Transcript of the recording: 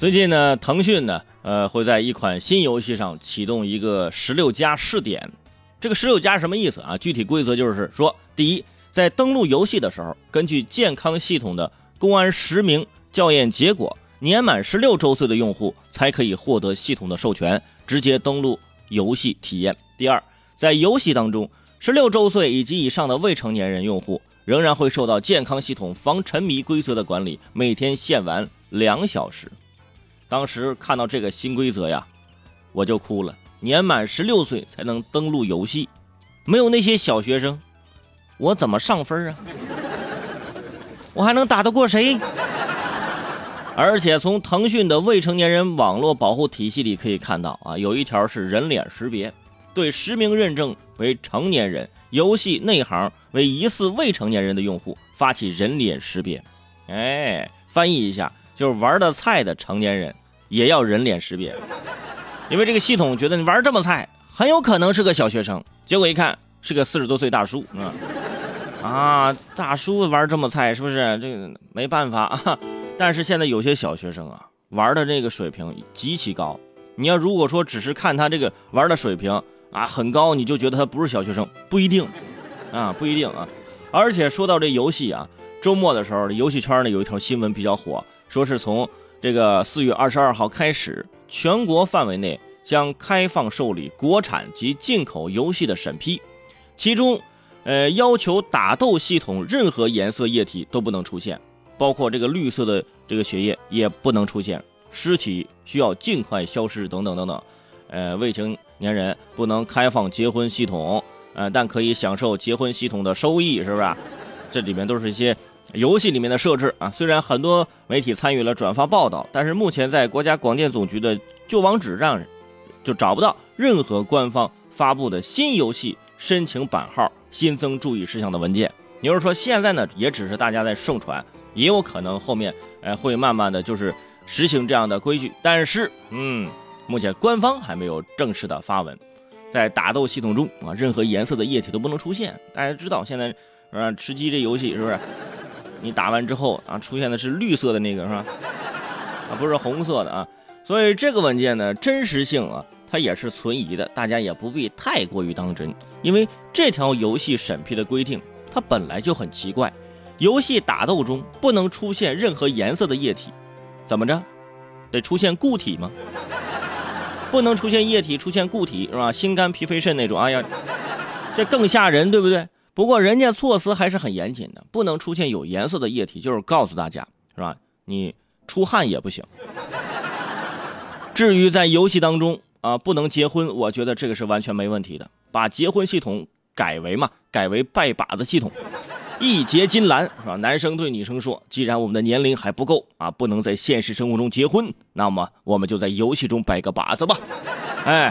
最近呢，腾讯呢，呃，会在一款新游戏上启动一个十六加试点。这个十六加什么意思啊？具体规则就是说，第一，在登录游戏的时候，根据健康系统的公安实名校验结果，年满十六周岁的用户才可以获得系统的授权，直接登录游戏体验。第二，在游戏当中，十六周岁以及以上的未成年人用户仍然会受到健康系统防沉迷规则的管理，每天限玩两小时。当时看到这个新规则呀，我就哭了。年满十六岁才能登录游戏，没有那些小学生，我怎么上分啊？我还能打得过谁？而且从腾讯的未成年人网络保护体系里可以看到啊，有一条是人脸识别，对实名认证为成年人、游戏内行为疑似未成年人的用户发起人脸识别。哎，翻译一下就是玩的菜的成年人。也要人脸识别，因为这个系统觉得你玩这么菜，很有可能是个小学生。结果一看是个四十多岁大叔，啊啊，大叔玩这么菜，是不是？这个没办法啊。但是现在有些小学生啊，玩的这个水平极其高。你要如果说只是看他这个玩的水平啊很高，你就觉得他不是小学生，不一定啊，不一定啊。而且说到这游戏啊，周末的时候，游戏圈呢有一条新闻比较火，说是从。这个四月二十二号开始，全国范围内将开放受理国产及进口游戏的审批，其中，呃，要求打斗系统任何颜色液体都不能出现，包括这个绿色的这个血液也不能出现，尸体需要尽快消失等等等等，呃，未成年人不能开放结婚系统，呃，但可以享受结婚系统的收益，是不是？这里面都是一些。游戏里面的设置啊，虽然很多媒体参与了转发报道，但是目前在国家广电总局的旧网址上，就找不到任何官方发布的新游戏申请版号、新增注意事项的文件。也就是说，现在呢，也只是大家在盛传，也有可能后面呃会慢慢的就是实行这样的规矩。但是，嗯，目前官方还没有正式的发文，在打斗系统中啊，任何颜色的液体都不能出现。大家知道现在是吧？吃鸡这游戏是不是？你打完之后啊，出现的是绿色的那个是吧？啊，不是红色的啊，所以这个文件呢，真实性啊，它也是存疑的，大家也不必太过于当真，因为这条游戏审批的规定，它本来就很奇怪，游戏打斗中不能出现任何颜色的液体，怎么着，得出现固体吗？不能出现液体，出现固体是吧？心肝脾肺肾那种，哎呀，这更吓人，对不对？不过人家措辞还是很严谨的，不能出现有颜色的液体，就是告诉大家，是吧？你出汗也不行。至于在游戏当中啊，不能结婚，我觉得这个是完全没问题的。把结婚系统改为嘛，改为拜把子系统，一结金兰，是吧？男生对女生说，既然我们的年龄还不够啊，不能在现实生活中结婚，那么我们就在游戏中拜个把子吧，哎。